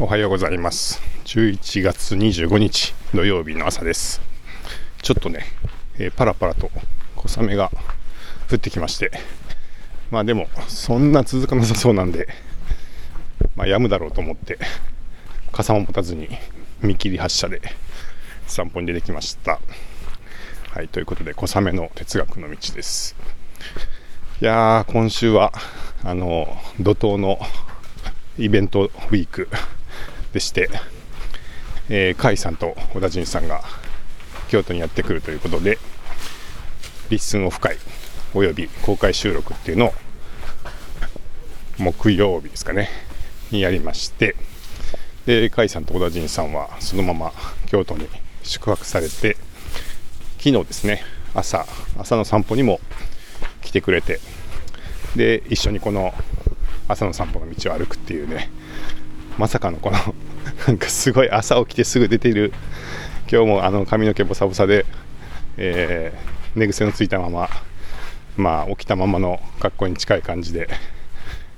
おはようございます。11月25日土曜日の朝です。ちょっとね、えー、パラパラと小雨が降ってきまして。まあでもそんな続かなさそうなんでまあ止むだろうと思って傘も持たずに見切り発車で散歩に出てきました。はいということで小雨の哲学の道です。いやー今週はあの怒涛のイベントウィーク。でして、えー、甲斐さんと小田陣さんが京都にやってくるということで、リッスンオフ会および公開収録っていうのを木曜日ですかね、にやりまして、で、甲斐さんと小田陣さんはそのまま京都に宿泊されて、昨日ですね、朝、朝の散歩にも来てくれて、で、一緒にこの朝の散歩の道を歩くっていうね、まさかのこのなんかすごい朝起きてすぐ出ている。今日もあの髪の毛ボサボサで、えー、寝癖のついたまままあ起きたままの格好に近い感じで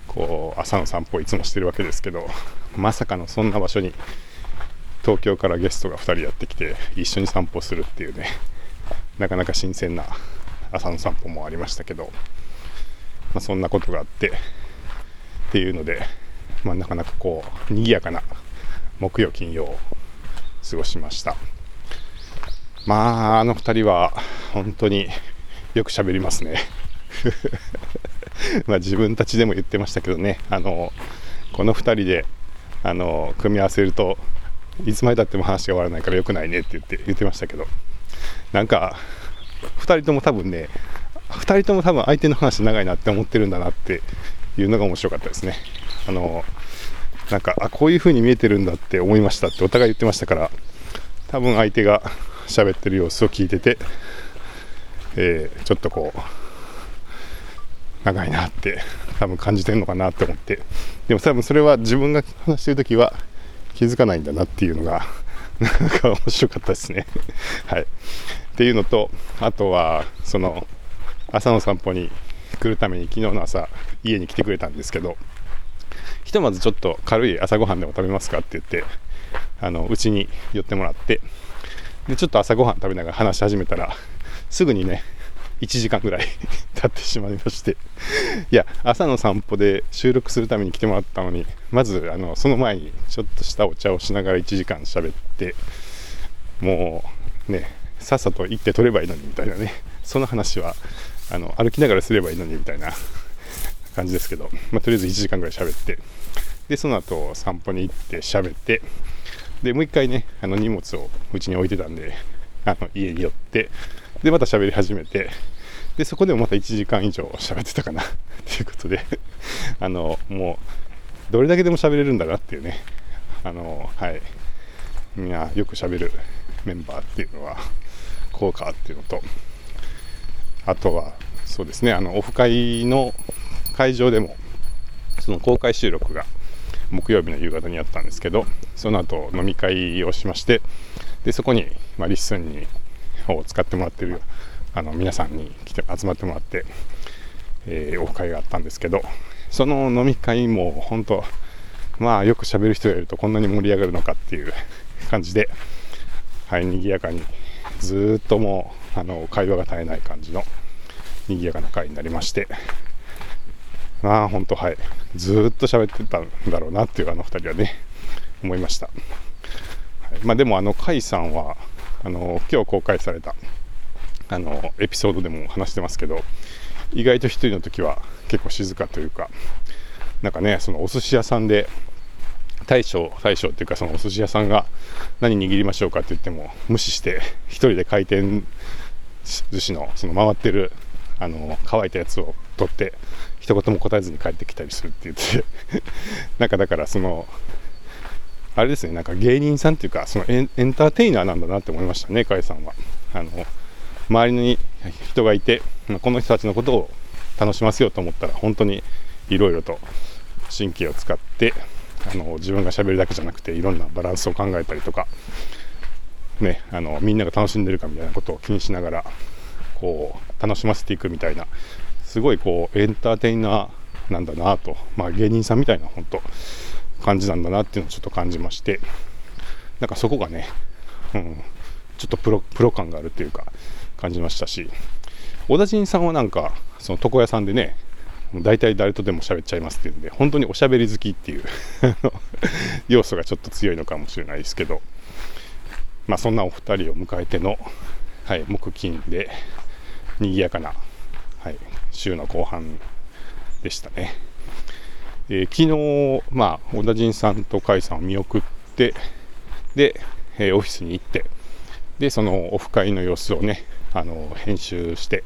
こう朝の散歩をいつもしてるわけですけどまさかのそんな場所に東京からゲストが2人やってきて一緒に散歩するっていうねなかなか新鮮な朝の散歩もありましたけど、まあ、そんなことがあってっていうのでまあ、なかなかこう賑やかな木曜金曜過ごしました。まああの2人は本当によく喋りますね。ま自分たちでも言ってましたけどね。あのこの2人であの組み合わせるといつまでたっても話が終わらないからよくないねって言って言ってましたけど。なんか2人とも多分ね2人とも多分相手の話長いなって思ってるんだなっていうのが面白かったですね。あのなんかあこういう風に見えてるんだって思いましたってお互い言ってましたから多分相手が喋ってる様子を聞いてて、えー、ちょっとこう長いなって多分感じてるのかなって思って。でも多分それは自分が話してる時は気づかないんだなっていうのが なんか面白かったですね。はい。っていうのとあとはその朝の散歩に来るために昨日の朝家に来てくれたんですけどひとまずちょっと軽い朝ごはんでも食べますかって言ってあのうちに寄ってもらってでちょっと朝ごはん食べながら話し始めたらすぐにね1時間ぐらい 経ってしまいましていや朝の散歩で収録するために来てもらったのにまずあのその前にちょっとしたお茶をしながら1時間喋ってもうねさっさと行って取ればいいのにみたいなねその話はあの歩きながらすればいいのにみたいな感じですけど、まあ、とりあえず1時間ぐらい喋ってでその後散歩に行って喋ってでもう一回ねあの荷物をうちに置いてたんであの家に寄ってでまた喋り始めてでそこでもまた1時間以上喋ってたかな ということであのもうどれだけでも喋れるんだなっていうねあのはい。みんなよく喋るメンバーっていうのはこうかっていうのとあとはそうですねあのオフ会の会場でもその公開収録が木曜日の夕方にあったんですけどその後飲み会をしましてでそこに、まあ、 LISTEN にを使ってもらってるあの皆さんに来て集まってもらって、えー、オフ会があったんですけどその飲み会も本当まあよく喋る人がいるとこんなに盛り上がるのかっていう感じではい賑やかにずっともうあの会話が絶えない感じの賑やかな会になりましてまあ本当はい。ずっと喋ってたんだろうなっていうあの2人はね思いました、はい、まあ、でもあの甲斐さんはあの今日公開されたあのエピソードでも話してますけど意外と1人の時は結構静かというかなんかねそのお寿司屋さんで大将大将っていうかそのお寿司屋さんが何握りましょうかって言っても無視して1人で回転寿司のその回ってるあの乾いたやつを取って一言も答えずに帰ってきたりするって言って なんかだからそのあれですねなんか芸人さんっていうかそのエンエンターテイナーなんだなって思いましたね甲斐さんは。あの周りに人がいてこの人たちのことを楽しませようと思ったら本当にいろいろと神経を使ってあの自分がしゃべるだけじゃなくていろんなバランスを考えたりとか、ね、あのみんなが楽しんでるかみたいなことを気にしながらこう楽しませていくみたいなすごいこうエンターテイナーなんだなと、まあ、芸人さんみたいな本当感じなんだなっていうのをちょっと感じまして。なんかそこがね、うん、ちょっとプロプロ感があるというか感じましたし。小田陣さんはなんかその床屋さんでね大体誰とでも喋っちゃいますっていうんで本当におしゃべり好きっていう 要素がちょっと強いのかもしれないですけど。まあそんなお二人を迎えての、はい、木金で賑やかな、はい、週の後半でしたね。えー、昨日、まあ、小田陣さんと甲斐さんを見送って、で、えー、オフィスに行って、で、そのオフ会の様子をね、あの編集して、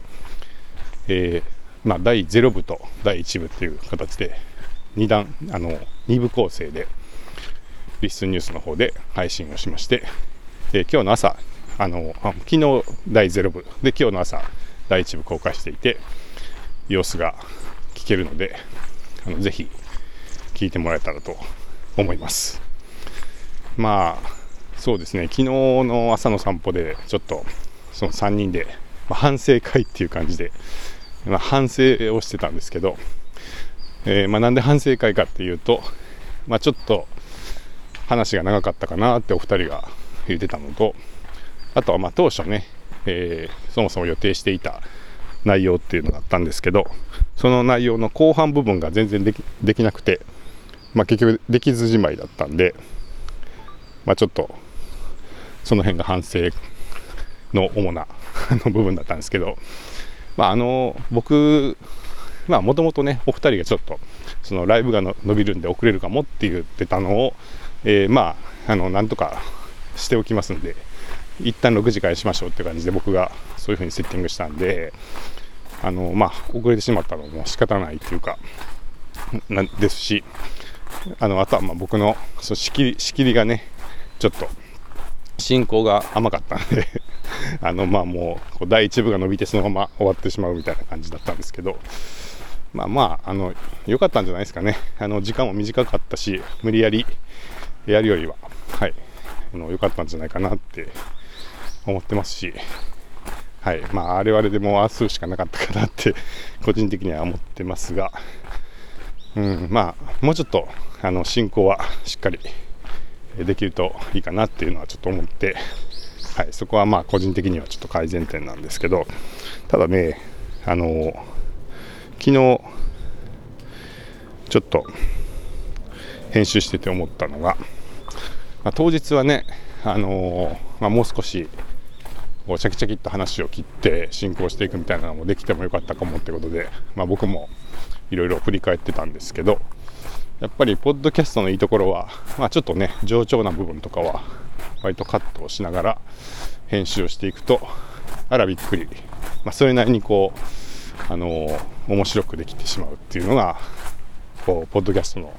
えー、まあ、第0部と第1部っていう形で、2段、あの、2部構成で、リスンニュースの方で配信をしまして、え今日の朝、あの、昨日第0部で、今日の朝、第1部公開していて、様子が聞けるので、あのぜひ聞いてもらえたらと思います。まあ、そうですね、昨日の朝の散歩で、ちょっとその3人で、まあ、反省会っていう感じで、まあ、反省をしてたんですけど、えー、まあ、なんで反省会かっていうと、まあ、ちょっと話が長かったかなってお二人が言ってたのと、あとはま当初ね、えー、そもそも予定していた内容っていうのがあったんですけどその内容の後半部分が全然できできなくて、まあ、結局できずじまいだったんで、まあ、ちょっとその辺が反省の主な の部分だったんですけど、まあ、あの僕もともとねお二人がちょっとそのライブが伸びるんで遅れるかもって言ってたのを、えー、まああのなんとかしておきますんで一旦6時からしましょうって感じで僕がそういう風にセッティングしたんで、あの、まあ、遅れてしまったのも仕方ないっていうか、なんですし、あの、あとはまあ僕のそ仕切り、仕切りがね、ちょっと、進行が甘かったんで あの、まあもう、第1部が伸びてそのまま終わってしまうみたいな感じだったんですけど、まあまあ、あの、良かったんじゃないですかね。あの、時間も短かったし、無理やりやるよりは、はい、良かったんじゃないかなって思ってますし、はい、まあ、あれはあれでもう明日しかなかったかなって、個人的には思ってますが、うん、まあ、もうちょっと、あの、進行はしっかりできるといいかなっていうのはちょっと思って、はい、そこはまあ、個人的にはちょっと改善点なんですけど、ただね、あの、昨日、ちょっと、編集してて思ったのが、まあ、当日はね、あのまあ、もう少しこうチャキチャキっと話を切って進行していくみたいなのもできてもよかったかもってことで、まあ、僕もいろいろ振り返ってたんですけどやっぱりポッドキャストのいいところは、まあ、ちょっとね冗長な部分とかは割とカットをしながら編集をしていくとあらびっくり、まあ、それなりにこうあのー、面白くできてしまうっていうのがこうポッドキャストの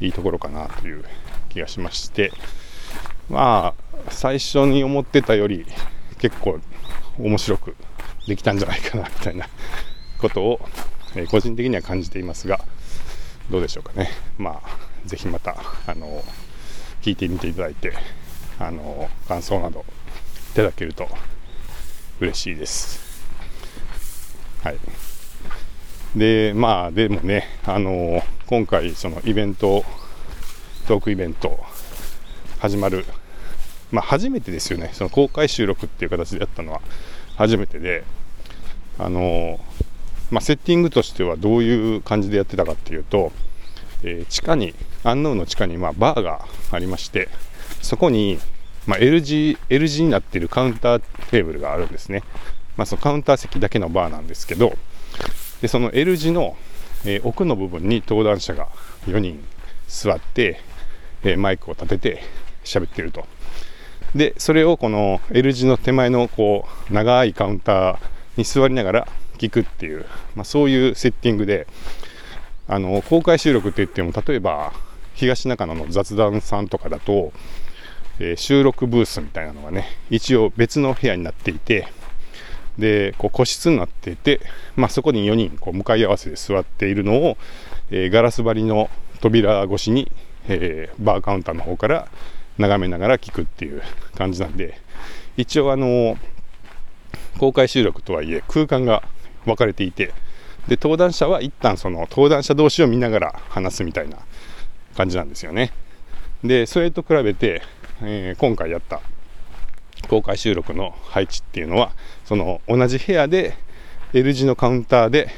いいところかなという気がしましてまあ最初に思ってたより結構面白くできたんじゃないかなみたいなことを、えー、個人的には感じていますがどうでしょうかね。まあぜひまたあの聞いてみていただいてあの感想などいただけると嬉しいです。はい。でまあでもねあの今回そのイベントトークイベント始まるまあ、初めてですよね、その公開収録っていう形でやったのは初めてで、あのまあ、セッティングとしてはどういう感じでやってたかっていうと、えー、地下に、アンノウの地下にまあバーがありまして、そこに、まあ、L 字 L 字になっているカウンターテーブルがあるんですね。まあ、そのカウンター席だけのバーなんですけど、でその L 字の、えー、奥の部分に登壇者が4人座って、えー、マイクを立てて喋ってると。でそれをこの L 字の手前のこう長いカウンターに座りながら聞くっていう、まあ、そういうセッティングであの公開収録って言っても例えば東中野の雑談さんとかだと、えー、収録ブースみたいなのがね一応別の部屋になっていてでこう個室になっていて、まあ、そこに4人こう向かい合わせで座っているのを、えー、ガラス張りの扉越しに、えー、バーカウンターの方から眺めながら聞くっていう感じなんで一応あの公開収録とはいえ空間が分かれていてで登壇者は一旦その登壇者同士を見ながら話すみたいな、感じなんですよね。で、それと比べて、えー、今回やった公開収録の配置っていうのは、その同じ部屋で L 字のカウンターで、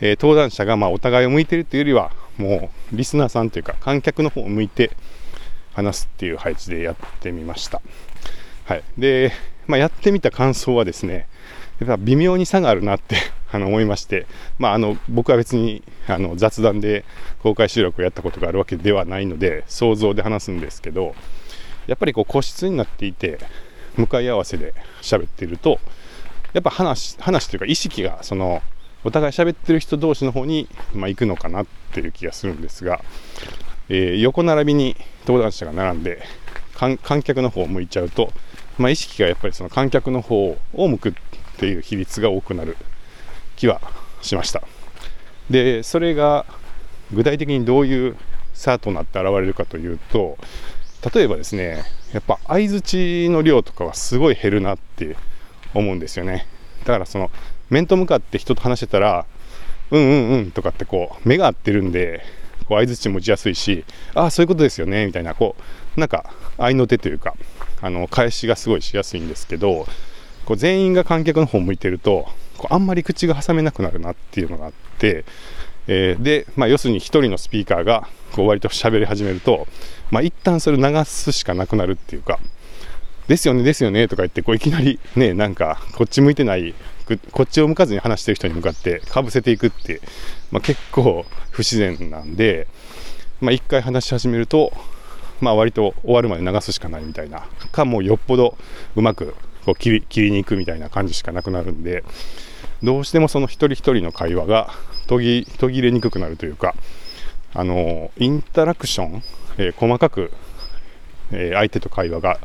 えー、登壇者がまお互いを向いてるっていうよりは、もうリスナーさんというか観客の方を向いて話すっていう配置でやってみました。はい。で、まあ、やってみた感想はですね、やっぱ微妙に差があるなって あの思いまして、まあ、あの僕は別にあの雑談で公開収録をやったことがあるわけではないので想像で話すんですけどやっぱりこう個室になっていて向かい合わせで喋っているとやっぱ話話というか意識がそのお互い喋ってる人同士の方に、まあ、行くのかなっていう気がするんですが、えー、横並びに登壇者が並んで観客の方を向いちゃうと、まあ、意識がやっぱりその観客の方を向くっていう比率が多くなる気はしました。でそれが具体的にどういう差となって現れるかというと例えばですねやっぱ相づちの量とかはすごい減るなって思うんですよね。だからその面と向かって人と話してたらうんうんうんとかってこう目が合ってるんでこう相づち持ちやすいしああそういうことですよねみたいなこうなんか合いの手というかあの返しがすごいしやすいんですけどこう全員が観客の方向いてるとこうあんまり口が挟めなくなるなっていうのがあって、えー、で、まあ、要するに1人のスピーカーがこう割と喋り始めると、まあ、一旦それ流すしかなくなるっていうかですよねですよねとか言ってこういきなりねなんかこっち向いてないこっちを向かずに話してる人に向かってかぶせていくって、まあ、結構不自然なんで、まあ、1回話し始めると、まあ、割と終わるまで流すしかないみたいなかもうよっぽどうまくこう切り切りに行くみたいな感じしかなくなるんでどうしてもその一人一人の会話が途切途切れにくくなるというかあのインタラクション、えー、細かく、えー、相手と会話が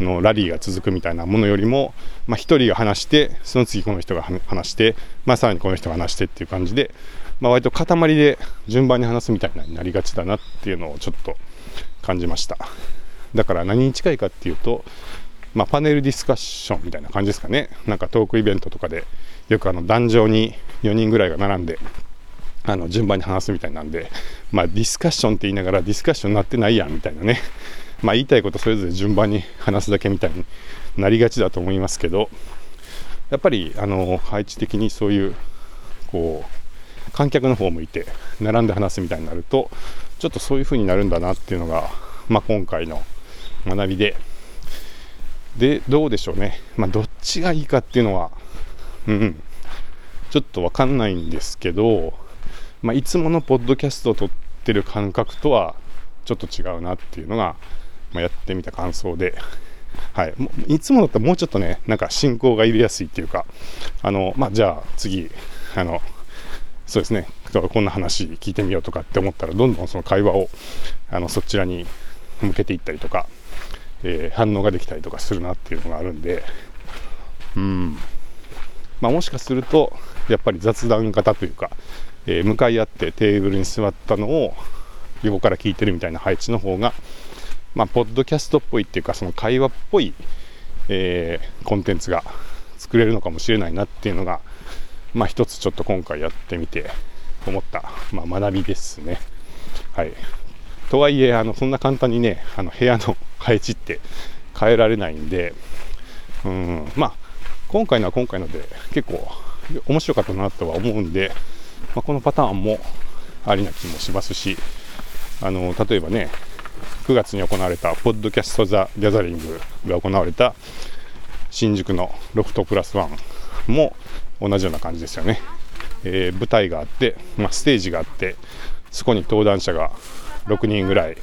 のラリーが続くみたいなものよりも、まあ、1人が話してその次この人が話して、まあ、さらにこの人が話してっていう感じで、まあ、割と塊で順番に話すみたいなになりがちだなっていうのをちょっと感じましただから何に近いかっていうとまあ、パネルディスカッションみたいな感じですかね。なんかトークイベントとかで、よくあの壇上に4人ぐらいが並んで、あの順番に話すみたいなんで、まあ、ディスカッションって言いながらディスカッションになってないやんみたいなね、まあ、言いたいことそれぞれ順番に話すだけみたいになりがちだと思いますけど、やっぱりあの配置的にそういうこう観客の方を向いて並んで話すみたいになると、ちょっとそういう風になるんだなっていうのが、まあ、今回の学びで、で、どうでしょうね。まあ、どっちがいいかっていうのは、うん、ちょっとわかんないんですけど、まあ、いつものポッドキャストを撮ってる感覚とはちょっと違うなっていうのが、まあ、やってみた感想で、はい、いつもだったらもうちょっとね、なんか進行が入れやすいっていうか、あの、まあ、じゃあ次、あの、そうですね、こんな話聞いてみようとかって思ったら、どんどんその会話をあのそちらに向けていったりとか、えー、反応ができたりとかするなっていうのがあるんで、うん。まあ、もしかするとやっぱり雑談型というか、えー、向かい合ってテーブルに座ったのを横から聞いてるみたいな配置の方が、まあ、ポッドキャストっぽいっていうかその会話っぽい、えー、コンテンツが作れるのかもしれないなっていうのが、まあ、一つちょっと今回やってみて思った、まあ、学びですね。はい、とはいえあのそんな簡単にねあの部屋の配置って変えられないんで、うん、まあ今回のは今回ので結構面白かったなとは思うんで、まあ、このパターンもありな気もしますしあの例えばね9月に行われたポッドキャスト・ザ・ギャザリングが行われた新宿のロフトプラスワンも同じような感じですよね、えー、舞台があって、まあ、ステージがあってそこに登壇者が6人ぐらい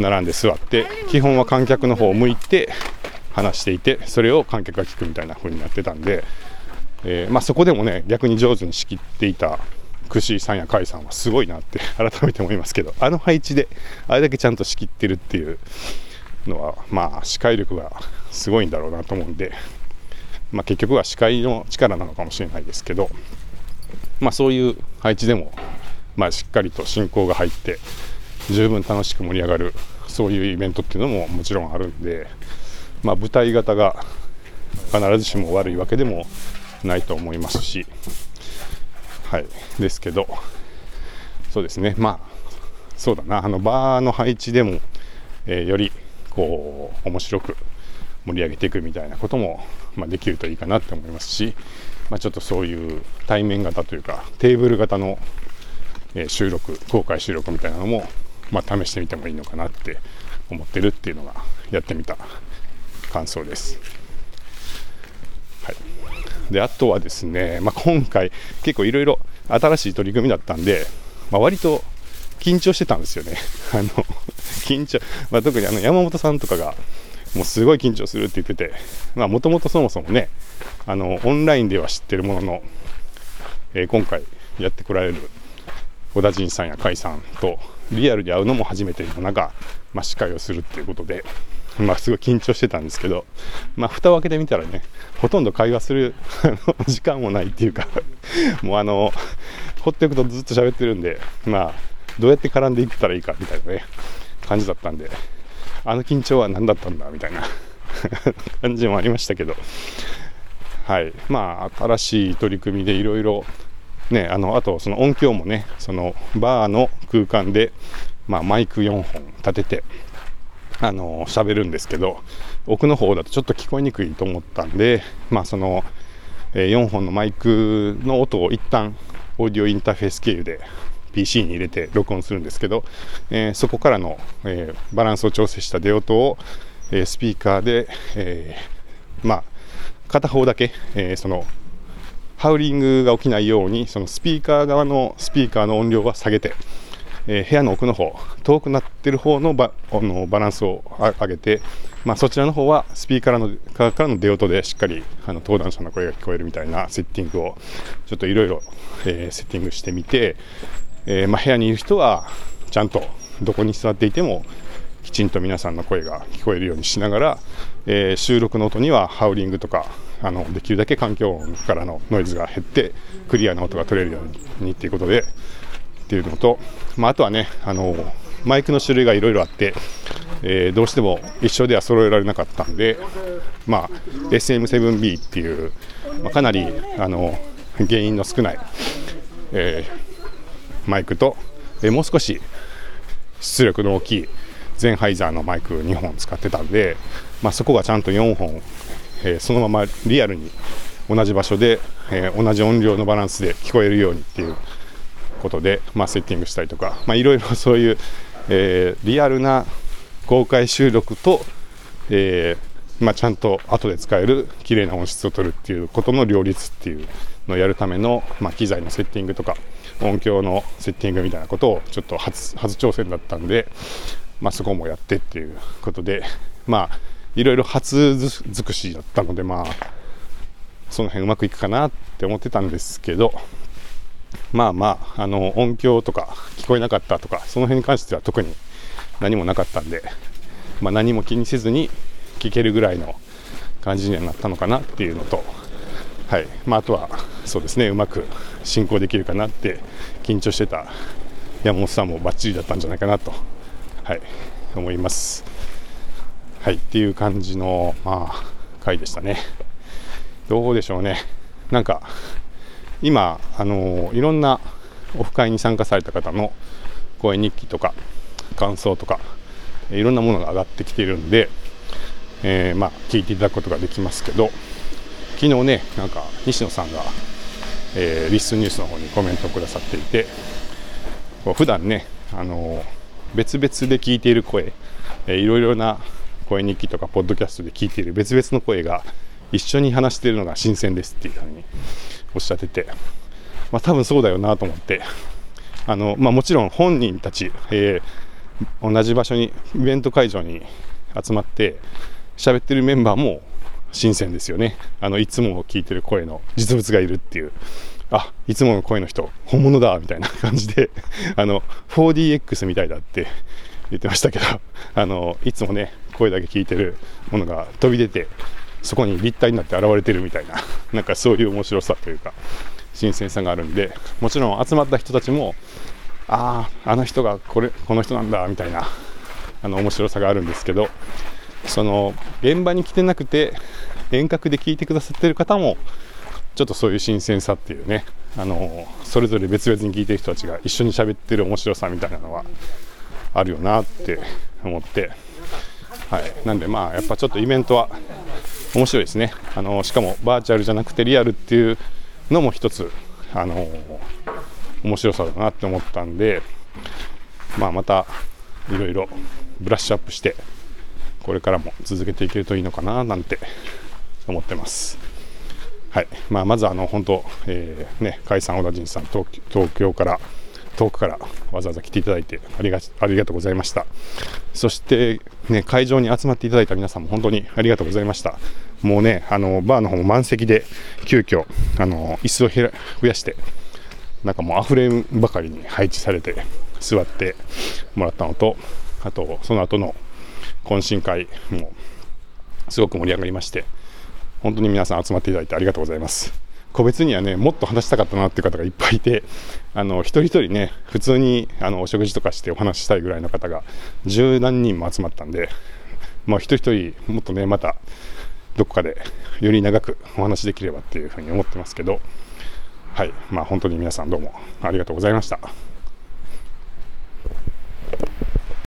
並んで座って基本は観客の方を向いて話していてそれを観客が聞くみたいな風になってたんで、えー、まあ、そこでもね逆に上手に仕切っていた串井さんや甲斐さんはすごいなって 改めて思いますけどあの配置であれだけちゃんと仕切ってるっていうのはまあ視界力がすごいんだろうなと思うんで、まあ、結局は視界の力なのかもしれないですけど、まあ、そういう配置でも、まあ、しっかりと進行が入って十分楽しく盛り上がるそういうイベントっていうのももちろんあるんで、まあ、舞台型が必ずしも悪いわけでもないと思いますし、はい、ですけどそうですね。まあそうだな。あのバーの配置でも、えー、よりこう面白く盛り上げていくみたいなことも、まあ、できるといいかなって思いますし、まあ、ちょっとそういう対面型というかテーブル型の、えー、収録公開収録みたいなのも、まあ、試してみてもいいのかなって思ってるっていうのがやってみた感想です。であとはですね、まあ、今回結構いろいろ新しい取り組みだったんで、まあ、割と緊張してたんですよね。あの緊張、まあ、特にあの山本さんとかがもうすごい緊張するって言ってて、もともとそもそもね、あのオンラインでは知ってるものの、えー、今回やってこられる小田陣さんや甲斐さんとリアルで会うのも初めての中、まあ、司会をするっていうことで、まあ、すごい緊張してたんですけど、まあ、蓋を開けてみたらね、ほとんど会話する 時間もないっていうか もうあの、放っておくとずっと喋ってるんで、まあ、どうやって絡んでいったらいいかみたいなね、感じだったんで、あの緊張は何だったんだみたいな感じもありましたけど、はい、まあ、新しい取り組みでいろいろ、ね、あのあとその音響もね、そのバーの空間で、まあ、マイク4本立てて、あの喋るんですけど、奥の方だとちょっと聞こえにくいと思ったんで、まあ、その、え4本のマイクの音を一旦オーディオインターフェース経由で PC に入れて録音するんですけど、えー、そこからの、えー、バランスを調整した出音を、えー、スピーカーで、えまあ、片方だけ、えそのハウリングが起きないようにそのスピーカー側のスピーカーの音量は下げて、え部屋の奥の方遠くなってる方のバのバランスを上げて、まあ、そちらの方はスピーカーのからの出音でしっかりあの登壇者の声が聞こえるみたいなセッティングをちょっといろいろセッティングしてみて、えー、まあ、部屋にいる人はちゃんとどこに座っていてもきちんと皆さんの声が聞こえるようにしながら、えー、収録の音にはハウリングとかあのできるだけ環境音からのノイズが減ってクリアな音が取れるようにっていうことでっていうのと、まあ、あとはねあのマイクの種類がいろいろあって、えー、どうしても一緒では揃えられなかったんで、まあ、SM7B っていう、まあ、かなりあの原因の少ない、えーマイクと、えもう少し出力の大きいゼンハイザーのマイク2本使ってたんで、まあ、そこがちゃんと4本、え、そのままリアルに同じ場所で、え、同じ音量のバランスで聞こえるようにっていうことで、まあ、セッティングしたりとか、まあ、いろいろ そういう、えー、リアルな公開収録と、えまあ、ちゃんと後で使える綺麗な音質を取るっていうことの両立っていうのをやるための、ま機材のセッティングとか音響のセッティングみたいなことをちょっと初初挑戦だったんで、まあ、そこもやってっていうことでまあいろいろ初尽くしだったのでまあその辺うまくいくかなって思ってたんですけどまあまああの音響とか聞こえなかったとかその辺に関しては特に何もなかったんで、まあ、何も気にせずに聞けるぐらいの感じにはなったのかなっていうのとはいまあ、あとはそうですねうまく進行できるかなって緊張してた山本さんもバッチリだったんじゃないかなと、はい、思います。はいっていう感じの、まあ、回でしたね。どうでしょうね。なんか今、あのいろんなオフ会に参加された方の講演日記とか感想とかいろんなものが上がってきているんで、えー、まあ、聞いていただくことができますけど昨日ね、なんか西野さんが、えー、リスニュースの方にコメントをくださっていて、こう普段ね、あの、別々で聞いている声、えー、いろいろな声日記とかポッドキャストで聞いている別々の声が一緒に話しているのが新鮮ですっていうふうにおっしゃってて、まあ、多分そうだよなと思って。あの、まあ、もちろん本人たち、えー、同じ場所にイベント会場に集まって喋ってるメンバーも新鮮ですよね。あのいつも聞いてる声の実物がいるっていう。あいつもの声の人本物だみたいな 感じであの 4DX みたいだって言ってましたけどあのいつもね声だけ聞いてるものが飛び出てそこに立体になって現れてるみたいな なんかそういう面白さというか新鮮さがあるんでもちろん集まった人たちもあああの人がこれこの人なんだみたいなあの面白さがあるんですけどその現場に来てなくて遠隔で聞いてくださってる方もちょっとそういう新鮮さっていうねあのそれぞれ別々に聞いてる人たちが一緒に喋ってる面白さみたいなのはあるよなって思ってはい。なんでまあやっぱちょっとイベントは面白いですねあのしかもバーチャルじゃなくてリアルっていうのも一つあの面白さだなって思ったんでまあまたいろいろブラッシュアップしてこれからも続けていけるといいのかななんて思ってます。はいまあ、まずあの本当、えー、ね、甲斐さん、小田陣さん東、東京から、遠くからわざわざ来ていただいてありがありがとうございました。そして、ね、会場に集まっていただいた皆さんも本当にありがとうございました。もうね、あのバーの方も満席で、急遽あの椅子を増やして、なんかもう溢れんばかりに配置されて座ってもらったのと、あとその後の懇親会もすごく盛り上がりまして、本当に皆さん集まっていただいてありがとうございます。個別にはね、もっと話したかったなっていう方がいっぱいいて、あの、一人一人ね、普通に、あの、お食事とかしてお話ししたいぐらいの方が、十何人も集まったんで、まあ、一人一人、もっとね、また、どこかで、より長くお話できればっていうふうに思ってますけど、はい、まあ、本当に皆さんどうもありがとうございました。